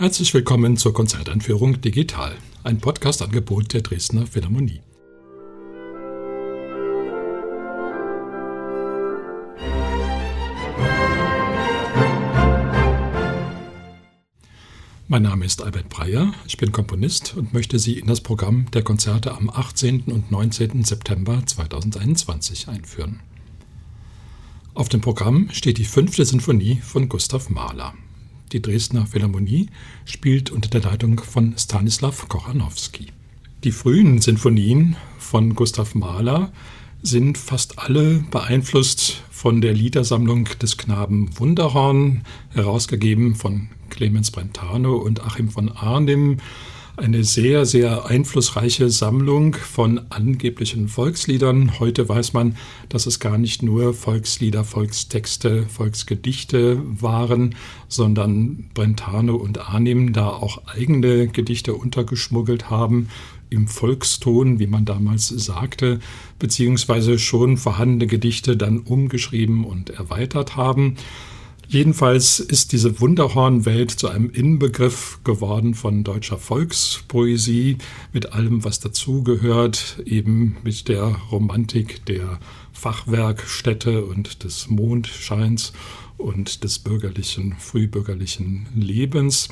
Herzlich willkommen zur Konzerteinführung Digital, ein Podcast-Angebot der Dresdner Philharmonie. Mein Name ist Albert Breyer, ich bin Komponist und möchte Sie in das Programm der Konzerte am 18. und 19. September 2021 einführen. Auf dem Programm steht die fünfte Sinfonie von Gustav Mahler. Die Dresdner Philharmonie spielt unter der Leitung von Stanislav Kochanowski. Die frühen Sinfonien von Gustav Mahler sind fast alle beeinflusst von der Liedersammlung des Knaben Wunderhorn, herausgegeben von Clemens Brentano und Achim von Arnim. Eine sehr, sehr einflussreiche Sammlung von angeblichen Volksliedern. Heute weiß man, dass es gar nicht nur Volkslieder, Volkstexte, Volksgedichte waren, sondern Brentano und Arnim da auch eigene Gedichte untergeschmuggelt haben im Volkston, wie man damals sagte, beziehungsweise schon vorhandene Gedichte dann umgeschrieben und erweitert haben. Jedenfalls ist diese Wunderhornwelt zu einem Inbegriff geworden von deutscher Volkspoesie, mit allem, was dazugehört, eben mit der Romantik der Fachwerkstätte und des Mondscheins und des bürgerlichen, frühbürgerlichen Lebens.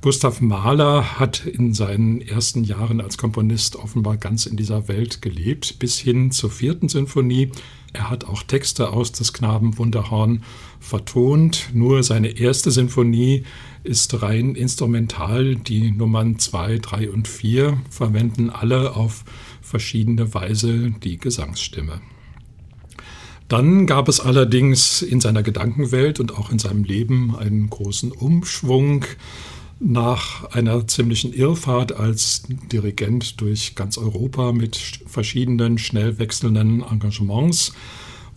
Gustav Mahler hat in seinen ersten Jahren als Komponist offenbar ganz in dieser Welt gelebt, bis hin zur vierten Sinfonie. Er hat auch Texte aus des Knaben Wunderhorn vertont. Nur seine erste Sinfonie ist rein instrumental. Die Nummern 2, 3 und 4 verwenden alle auf verschiedene Weise die Gesangsstimme. Dann gab es allerdings in seiner Gedankenwelt und auch in seinem Leben einen großen Umschwung nach einer ziemlichen Irrfahrt als Dirigent durch ganz Europa mit verschiedenen schnell wechselnden Engagements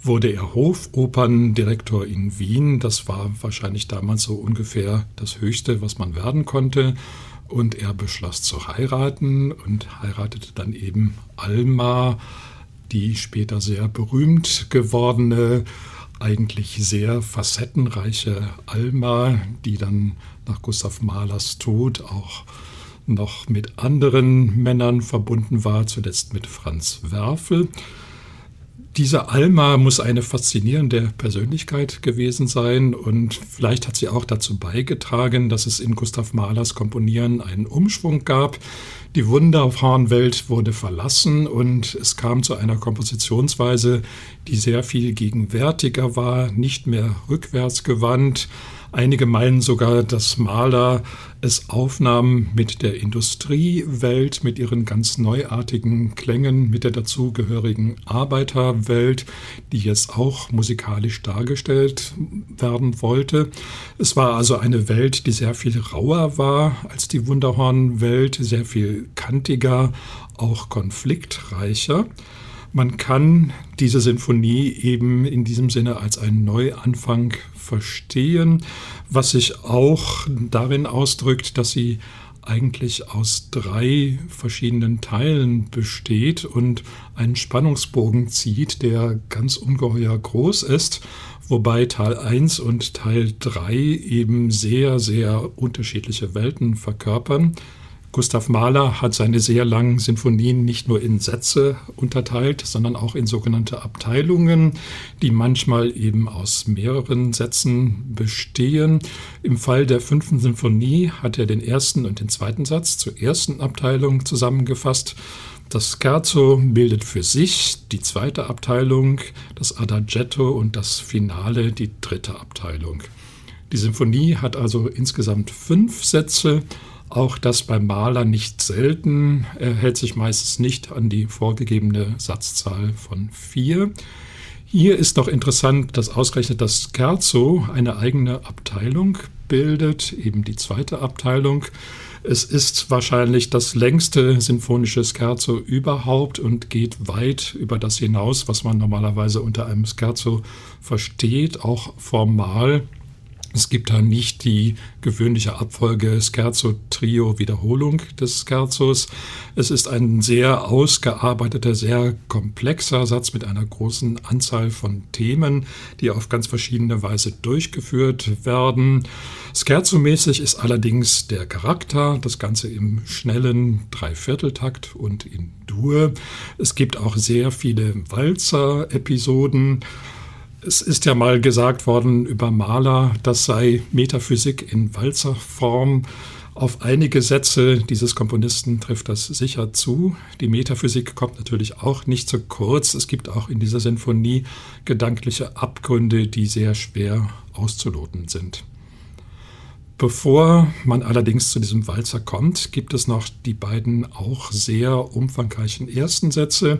wurde er Hofoperndirektor in Wien. Das war wahrscheinlich damals so ungefähr das Höchste, was man werden konnte. Und er beschloss zu heiraten und heiratete dann eben Alma, die später sehr berühmt gewordene eigentlich sehr facettenreiche Alma, die dann nach Gustav Mahlers Tod auch noch mit anderen Männern verbunden war, zuletzt mit Franz Werfel. Diese Alma muss eine faszinierende Persönlichkeit gewesen sein und vielleicht hat sie auch dazu beigetragen, dass es in Gustav Mahlers Komponieren einen Umschwung gab. Die Wunderhornwelt wurde verlassen und es kam zu einer Kompositionsweise, die sehr viel gegenwärtiger war, nicht mehr rückwärtsgewandt, Einige meinen sogar, dass Mahler es aufnahm mit der Industriewelt, mit ihren ganz neuartigen Klängen, mit der dazugehörigen Arbeiterwelt, die jetzt auch musikalisch dargestellt werden wollte. Es war also eine Welt, die sehr viel rauer war als die Wunderhornwelt, sehr viel kantiger, auch konfliktreicher. Man kann diese Sinfonie eben in diesem Sinne als einen Neuanfang verstehen, was sich auch darin ausdrückt, dass sie eigentlich aus drei verschiedenen Teilen besteht und einen Spannungsbogen zieht, der ganz ungeheuer groß ist, wobei Teil 1 und Teil 3 eben sehr, sehr unterschiedliche Welten verkörpern. Gustav Mahler hat seine sehr langen Sinfonien nicht nur in Sätze unterteilt, sondern auch in sogenannte Abteilungen, die manchmal eben aus mehreren Sätzen bestehen. Im Fall der fünften Sinfonie hat er den ersten und den zweiten Satz zur ersten Abteilung zusammengefasst. Das Scherzo bildet für sich die zweite Abteilung, das Adagetto und das Finale die dritte Abteilung. Die Sinfonie hat also insgesamt fünf Sätze auch das beim Maler nicht selten. Er hält sich meistens nicht an die vorgegebene Satzzahl von vier. Hier ist noch interessant, dass ausgerechnet das Scherzo eine eigene Abteilung bildet, eben die zweite Abteilung. Es ist wahrscheinlich das längste sinfonische Scherzo überhaupt und geht weit über das hinaus, was man normalerweise unter einem Scherzo versteht, auch formal. Es gibt da nicht die gewöhnliche Abfolge Scherzo-Trio-Wiederholung des Scherzos. Es ist ein sehr ausgearbeiteter, sehr komplexer Satz mit einer großen Anzahl von Themen, die auf ganz verschiedene Weise durchgeführt werden. Scherzo-mäßig ist allerdings der Charakter, das Ganze im schnellen Dreivierteltakt und in Dur. Es gibt auch sehr viele Walzer-Episoden. Es ist ja mal gesagt worden über Mahler, das sei Metaphysik in Walzerform. Auf einige Sätze dieses Komponisten trifft das sicher zu. Die Metaphysik kommt natürlich auch nicht zu kurz. Es gibt auch in dieser Sinfonie gedankliche Abgründe, die sehr schwer auszuloten sind. Bevor man allerdings zu diesem Walzer kommt, gibt es noch die beiden auch sehr umfangreichen ersten Sätze,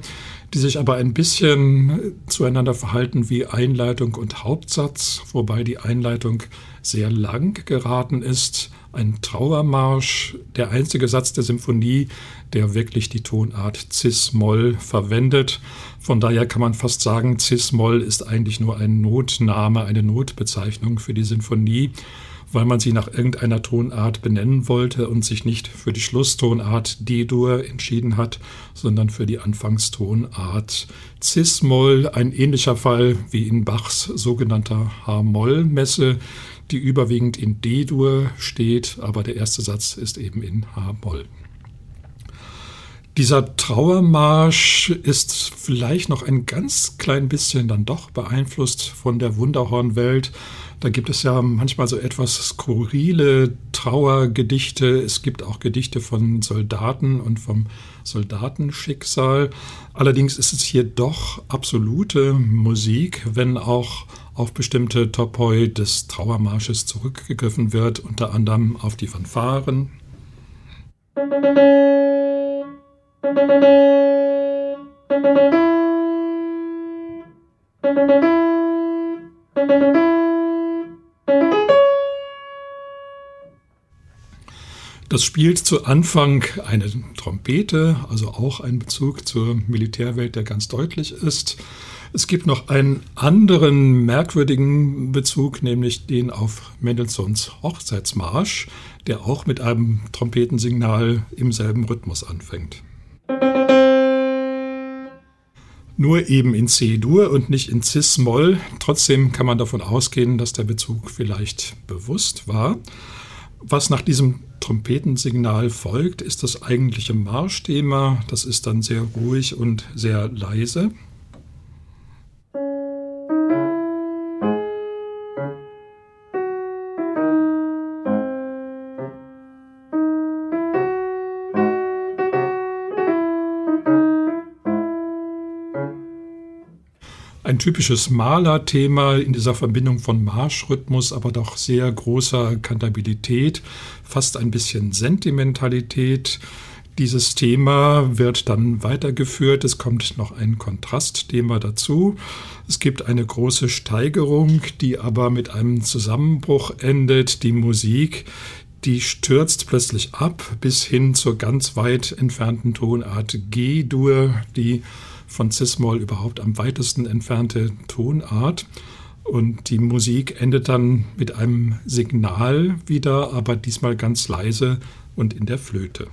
die sich aber ein bisschen zueinander verhalten wie Einleitung und Hauptsatz, wobei die Einleitung sehr lang geraten ist. Ein Trauermarsch, der einzige Satz der Symphonie, der wirklich die Tonart Cis-Moll verwendet. Von daher kann man fast sagen, Cis-Moll ist eigentlich nur ein Notname, eine Notbezeichnung für die Sinfonie weil man sie nach irgendeiner Tonart benennen wollte und sich nicht für die Schlusstonart D-Dur entschieden hat, sondern für die Anfangstonart Cis-Moll, ein ähnlicher Fall wie in Bachs sogenannter H-Moll-Messe, die überwiegend in D-Dur steht, aber der erste Satz ist eben in H-Moll. Dieser Trauermarsch ist vielleicht noch ein ganz klein bisschen dann doch beeinflusst von der Wunderhornwelt, da gibt es ja manchmal so etwas skurrile Trauergedichte. Es gibt auch Gedichte von Soldaten und vom Soldatenschicksal. Allerdings ist es hier doch absolute Musik, wenn auch auf bestimmte Topoi des Trauermarsches zurückgegriffen wird, unter anderem auf die Fanfaren. Das spielt zu Anfang eine Trompete, also auch ein Bezug zur Militärwelt, der ganz deutlich ist. Es gibt noch einen anderen merkwürdigen Bezug, nämlich den auf Mendelssohns Hochzeitsmarsch, der auch mit einem Trompetensignal im selben Rhythmus anfängt. Nur eben in C-Dur und nicht in Cis-Moll. Trotzdem kann man davon ausgehen, dass der Bezug vielleicht bewusst war. Was nach diesem Trompetensignal folgt, ist das eigentliche Marschthema. Das ist dann sehr ruhig und sehr leise. Typisches Malerthema in dieser Verbindung von Marschrhythmus, aber doch sehr großer Kantabilität, fast ein bisschen Sentimentalität. Dieses Thema wird dann weitergeführt. Es kommt noch ein Kontrastthema dazu. Es gibt eine große Steigerung, die aber mit einem Zusammenbruch endet. Die Musik, die stürzt plötzlich ab bis hin zur ganz weit entfernten Tonart G-Dur, die von Cis-Moll überhaupt am weitesten entfernte Tonart. Und die Musik endet dann mit einem Signal wieder, aber diesmal ganz leise und in der Flöte.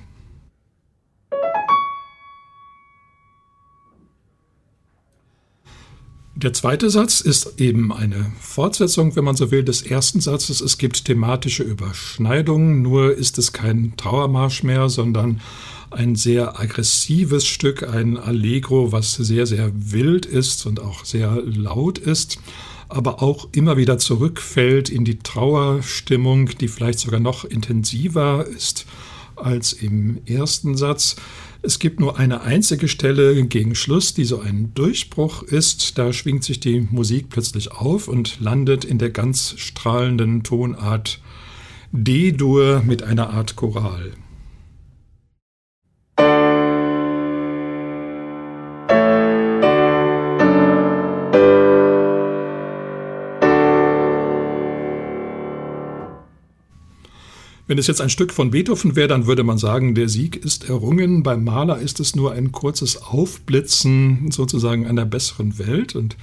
Der zweite Satz ist eben eine Fortsetzung, wenn man so will, des ersten Satzes. Es gibt thematische Überschneidungen, nur ist es kein Trauermarsch mehr, sondern ein sehr aggressives Stück, ein Allegro, was sehr, sehr wild ist und auch sehr laut ist, aber auch immer wieder zurückfällt in die Trauerstimmung, die vielleicht sogar noch intensiver ist als im ersten Satz. Es gibt nur eine einzige Stelle gegen Schluss, die so ein Durchbruch ist. Da schwingt sich die Musik plötzlich auf und landet in der ganz strahlenden Tonart D-Dur mit einer Art Choral. Wenn es jetzt ein Stück von Beethoven wäre, dann würde man sagen, der Sieg ist errungen. Beim Maler ist es nur ein kurzes Aufblitzen sozusagen einer besseren Welt. Und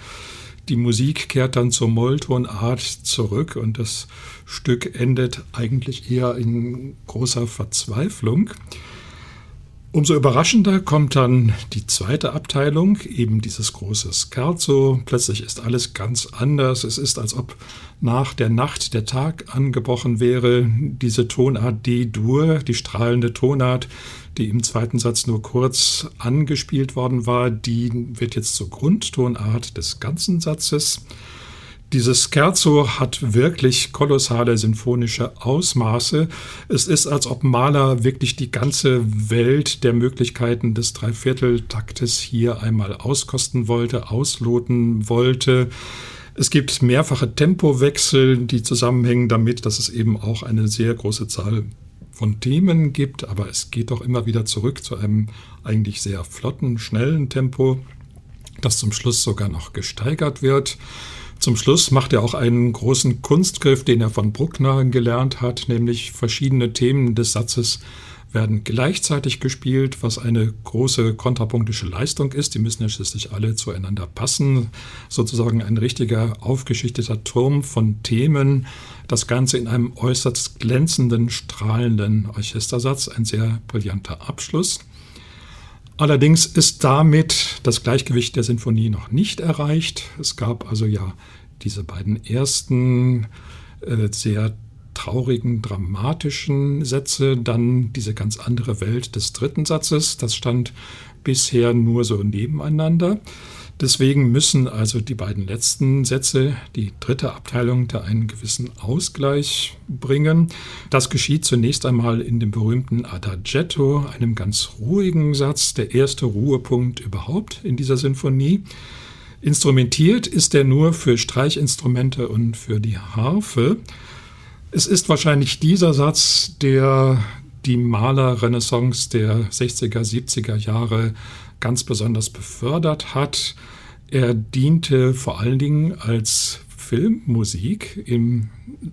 Die Musik kehrt dann zur Molltonart zurück und das Stück endet eigentlich eher in großer Verzweiflung. Umso überraschender kommt dann die zweite Abteilung, eben dieses große Scherzo. Plötzlich ist alles ganz anders. Es ist, als ob nach der Nacht der Tag angebrochen wäre. Diese Tonart D-Dur, die strahlende Tonart, die im zweiten Satz nur kurz angespielt worden war, die wird jetzt zur Grundtonart des ganzen Satzes. Dieses Scherzo hat wirklich kolossale sinfonische Ausmaße. Es ist, als ob Mahler wirklich die ganze Welt der Möglichkeiten des Dreivierteltaktes hier einmal auskosten wollte, ausloten wollte. Es gibt mehrfache Tempowechsel, die zusammenhängen damit, dass es eben auch eine sehr große Zahl von Themen gibt, aber es geht doch immer wieder zurück zu einem eigentlich sehr flotten, schnellen Tempo, das zum Schluss sogar noch gesteigert wird. Zum Schluss macht er auch einen großen Kunstgriff, den er von Bruckner gelernt hat, nämlich verschiedene Themen des Satzes werden gleichzeitig gespielt, was eine große kontrapunktische Leistung ist. Die müssen ja schließlich alle zueinander passen. Sozusagen ein richtiger aufgeschichteter Turm von Themen. Das Ganze in einem äußerst glänzenden, strahlenden Orchestersatz. Ein sehr brillanter Abschluss. Allerdings ist damit das Gleichgewicht der Sinfonie noch nicht erreicht. Es gab also ja diese beiden ersten äh, sehr traurigen, dramatischen Sätze, dann diese ganz andere Welt des dritten Satzes. Das stand bisher nur so nebeneinander. Deswegen müssen also die beiden letzten Sätze, die dritte Abteilung, da einen gewissen Ausgleich bringen. Das geschieht zunächst einmal in dem berühmten Adagetto, einem ganz ruhigen Satz, der erste Ruhepunkt überhaupt in dieser Sinfonie. Instrumentiert ist er nur für Streichinstrumente und für die Harfe. Es ist wahrscheinlich dieser Satz, der die Malerrenaissance der 60er, 70er Jahre ganz besonders befördert hat. Er diente vor allen Dingen als Filmmusik im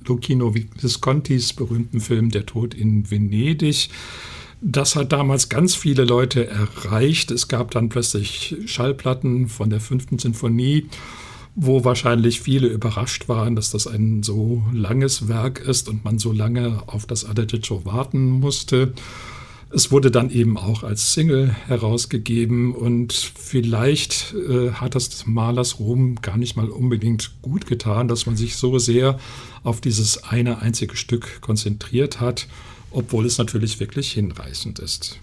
Lucchino Viscontis berühmten Film Der Tod in Venedig. Das hat damals ganz viele Leute erreicht. Es gab dann plötzlich Schallplatten von der fünften Sinfonie, wo wahrscheinlich viele überrascht waren, dass das ein so langes Werk ist und man so lange auf das Adagietto warten musste. Es wurde dann eben auch als Single herausgegeben und vielleicht äh, hat das Malers Ruhm gar nicht mal unbedingt gut getan, dass man sich so sehr auf dieses eine einzige Stück konzentriert hat, obwohl es natürlich wirklich hinreißend ist.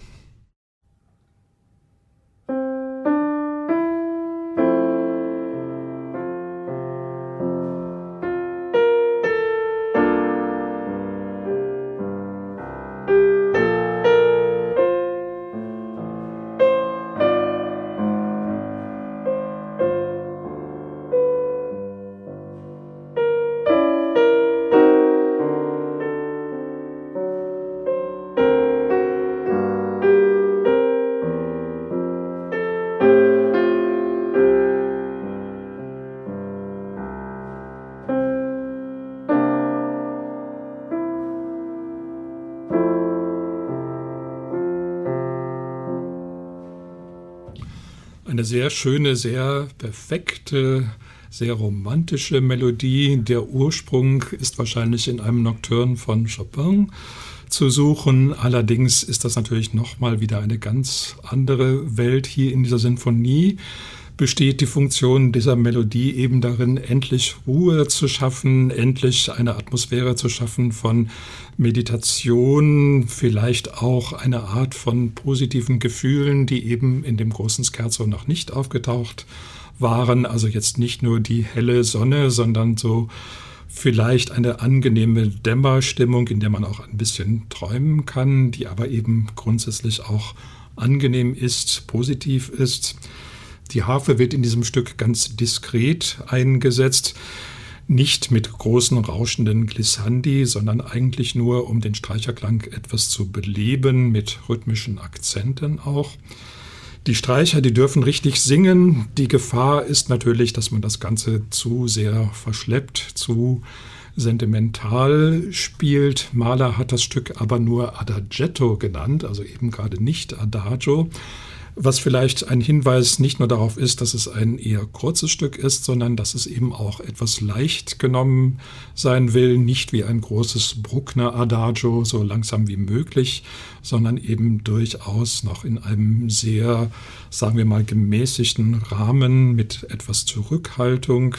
Eine sehr schöne, sehr perfekte, sehr romantische Melodie. Der Ursprung ist wahrscheinlich in einem Nocturne von Chopin zu suchen. Allerdings ist das natürlich nochmal wieder eine ganz andere Welt hier in dieser Sinfonie besteht die Funktion dieser Melodie eben darin, endlich Ruhe zu schaffen, endlich eine Atmosphäre zu schaffen von Meditation, vielleicht auch eine Art von positiven Gefühlen, die eben in dem großen Scherzo noch nicht aufgetaucht waren. Also jetzt nicht nur die helle Sonne, sondern so vielleicht eine angenehme Dämmerstimmung, in der man auch ein bisschen träumen kann, die aber eben grundsätzlich auch angenehm ist, positiv ist. Die Harfe wird in diesem Stück ganz diskret eingesetzt, nicht mit großen rauschenden Glissandi, sondern eigentlich nur, um den Streicherklang etwas zu beleben, mit rhythmischen Akzenten auch. Die Streicher, die dürfen richtig singen. Die Gefahr ist natürlich, dass man das Ganze zu sehr verschleppt, zu sentimental spielt. Mahler hat das Stück aber nur Adagetto genannt, also eben gerade nicht Adagio was vielleicht ein Hinweis nicht nur darauf ist, dass es ein eher kurzes Stück ist, sondern dass es eben auch etwas leicht genommen sein will, nicht wie ein großes Bruckner Adagio, so langsam wie möglich, sondern eben durchaus noch in einem sehr, sagen wir mal, gemäßigten Rahmen mit etwas Zurückhaltung.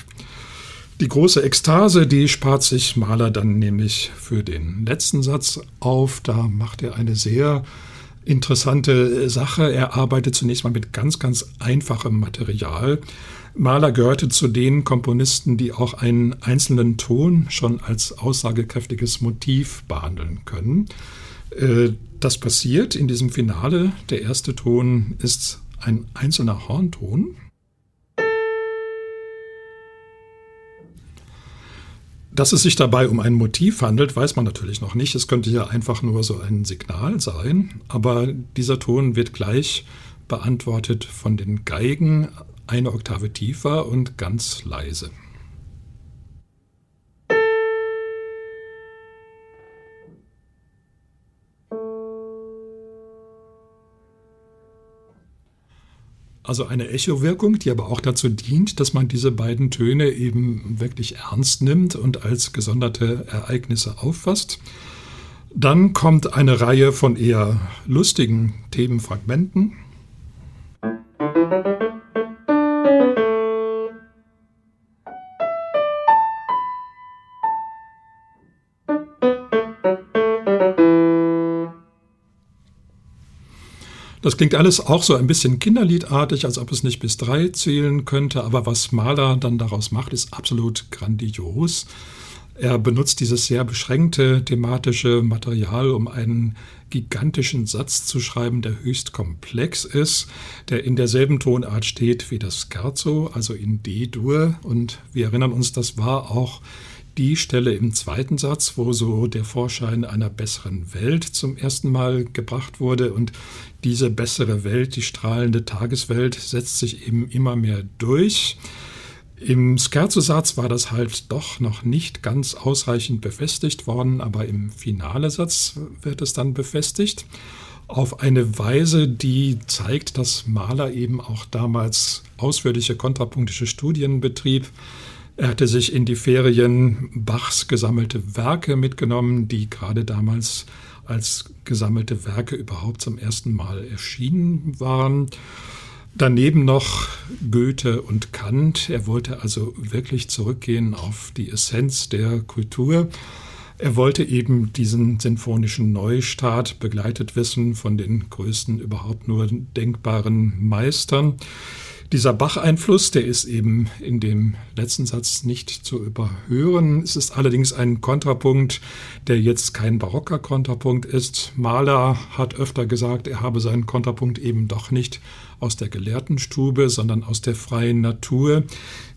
Die große Ekstase, die spart sich Mahler dann nämlich für den letzten Satz auf. Da macht er eine sehr interessante Sache. Er arbeitet zunächst mal mit ganz, ganz einfachem Material. Mahler gehörte zu den Komponisten, die auch einen einzelnen Ton schon als aussagekräftiges Motiv behandeln können. Äh, das passiert in diesem Finale. Der erste Ton ist ein einzelner Hornton. Dass es sich dabei um ein Motiv handelt, weiß man natürlich noch nicht. Es könnte ja einfach nur so ein Signal sein, aber dieser Ton wird gleich beantwortet von den Geigen eine Oktave tiefer und ganz leise. Also eine Echowirkung, die aber auch dazu dient, dass man diese beiden Töne eben wirklich ernst nimmt und als gesonderte Ereignisse auffasst. Dann kommt eine Reihe von eher lustigen Themenfragmenten. Das klingt alles auch so ein bisschen kinderliedartig, als ob es nicht bis drei zählen könnte, aber was Mahler dann daraus macht, ist absolut grandios. Er benutzt dieses sehr beschränkte thematische Material, um einen gigantischen Satz zu schreiben, der höchst komplex ist, der in derselben Tonart steht wie das Scherzo, also in D-Dur. Und wir erinnern uns, das war auch die Stelle im zweiten Satz, wo so der Vorschein einer besseren Welt zum ersten Mal gebracht wurde. Und diese bessere Welt, die strahlende Tageswelt, setzt sich eben immer mehr durch. Im Scherzo-Satz war das halt doch noch nicht ganz ausreichend befestigt worden, aber im Finale-Satz wird es dann befestigt. Auf eine Weise, die zeigt, dass Mahler eben auch damals ausführliche kontrapunktische Studien betrieb er hatte sich in die Ferien Bachs gesammelte Werke mitgenommen, die gerade damals als gesammelte Werke überhaupt zum ersten Mal erschienen waren. Daneben noch Goethe und Kant. Er wollte also wirklich zurückgehen auf die Essenz der Kultur. Er wollte eben diesen sinfonischen Neustart begleitet wissen von den größten überhaupt nur denkbaren Meistern. Dieser Bach-Einfluss, der ist eben in dem letzten Satz nicht zu überhören. Es ist allerdings ein Kontrapunkt, der jetzt kein barocker Kontrapunkt ist. Mahler hat öfter gesagt, er habe seinen Kontrapunkt eben doch nicht aus der Gelehrtenstube, sondern aus der freien Natur.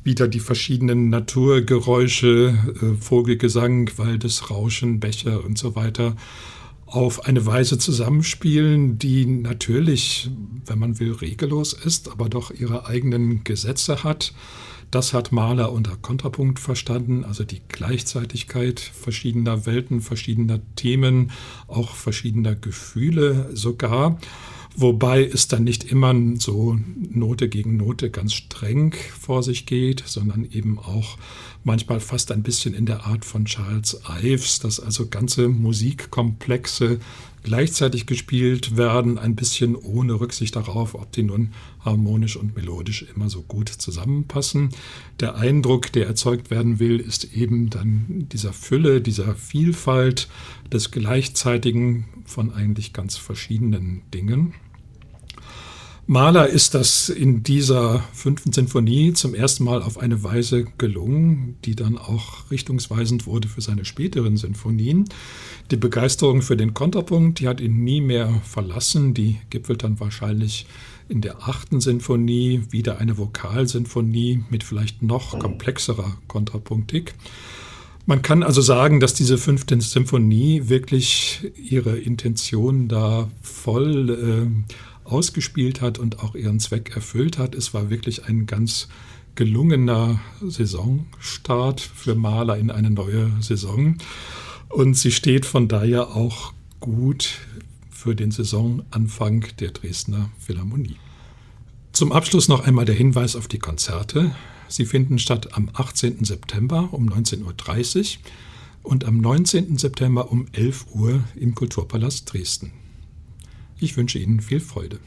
Wieder die verschiedenen Naturgeräusche, äh, Vogelgesang, Waldesrauschen, Becher und so weiter auf eine Weise zusammenspielen, die natürlich, wenn man will, regellos ist, aber doch ihre eigenen Gesetze hat. Das hat Mahler unter Kontrapunkt verstanden, also die Gleichzeitigkeit verschiedener Welten, verschiedener Themen, auch verschiedener Gefühle sogar. Wobei es dann nicht immer so Note gegen Note ganz streng vor sich geht, sondern eben auch manchmal fast ein bisschen in der Art von Charles Ives, dass also ganze Musikkomplexe gleichzeitig gespielt werden, ein bisschen ohne Rücksicht darauf, ob die nun harmonisch und melodisch immer so gut zusammenpassen. Der Eindruck, der erzeugt werden will, ist eben dann dieser Fülle, dieser Vielfalt des Gleichzeitigen von eigentlich ganz verschiedenen Dingen. Mahler ist das in dieser fünften Sinfonie zum ersten Mal auf eine Weise gelungen, die dann auch richtungsweisend wurde für seine späteren Sinfonien. Die Begeisterung für den Kontrapunkt, die hat ihn nie mehr verlassen. Die gipfelt dann wahrscheinlich in der achten Sinfonie wieder eine Vokalsinfonie mit vielleicht noch komplexerer Kontrapunktik. Man kann also sagen, dass diese fünfte Sinfonie wirklich ihre Intention da voll äh, ausgespielt hat und auch ihren Zweck erfüllt hat. Es war wirklich ein ganz gelungener Saisonstart für Maler in eine neue Saison. Und sie steht von daher auch gut für den Saisonanfang der Dresdner Philharmonie. Zum Abschluss noch einmal der Hinweis auf die Konzerte. Sie finden statt am 18. September um 19.30 Uhr und am 19. September um 11 Uhr im Kulturpalast Dresden. Ich wünsche Ihnen viel Freude.